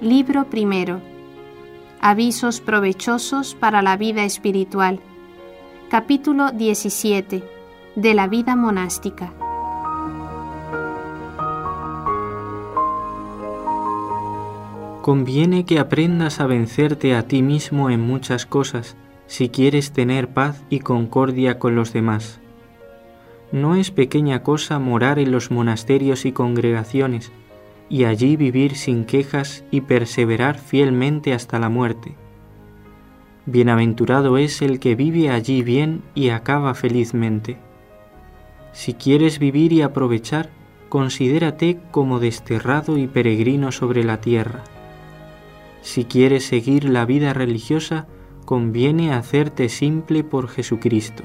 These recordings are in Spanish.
Libro primero. Avisos provechosos para la vida espiritual. Capítulo 17. De la vida monástica. Conviene que aprendas a vencerte a ti mismo en muchas cosas si quieres tener paz y concordia con los demás. No es pequeña cosa morar en los monasterios y congregaciones, y allí vivir sin quejas y perseverar fielmente hasta la muerte. Bienaventurado es el que vive allí bien y acaba felizmente. Si quieres vivir y aprovechar, considérate como desterrado y peregrino sobre la tierra. Si quieres seguir la vida religiosa, conviene hacerte simple por Jesucristo.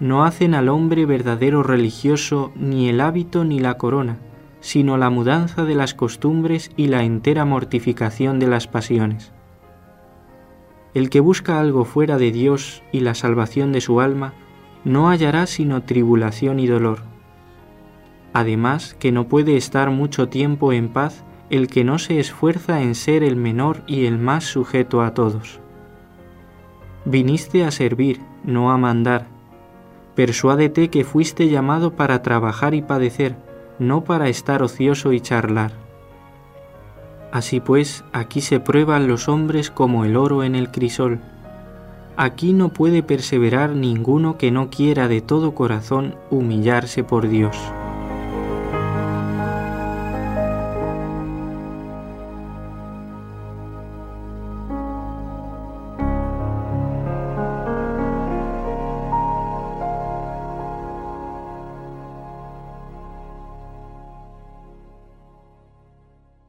No hacen al hombre verdadero religioso ni el hábito ni la corona, sino la mudanza de las costumbres y la entera mortificación de las pasiones. El que busca algo fuera de Dios y la salvación de su alma, no hallará sino tribulación y dolor. Además que no puede estar mucho tiempo en paz el que no se esfuerza en ser el menor y el más sujeto a todos. Viniste a servir, no a mandar. Persuádete que fuiste llamado para trabajar y padecer, no para estar ocioso y charlar. Así pues, aquí se prueban los hombres como el oro en el crisol. Aquí no puede perseverar ninguno que no quiera de todo corazón humillarse por Dios.